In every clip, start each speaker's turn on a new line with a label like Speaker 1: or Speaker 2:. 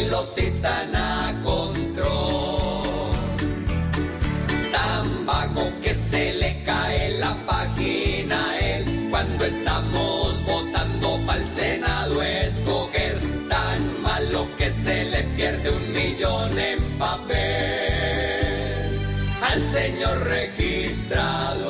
Speaker 1: Si lo citan a control, tan vago que se le cae la página a él cuando estamos votando para el Senado escoger tan malo que se le pierde un millón en papel al señor registrador.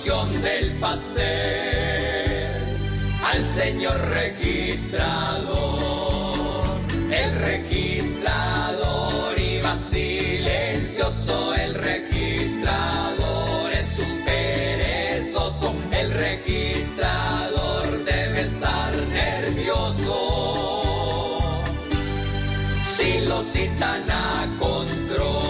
Speaker 1: Del pastel al señor registrador? El registrador iba silencioso, el registrador es un perezoso, el registrador debe estar nervioso. Si lo citan a control.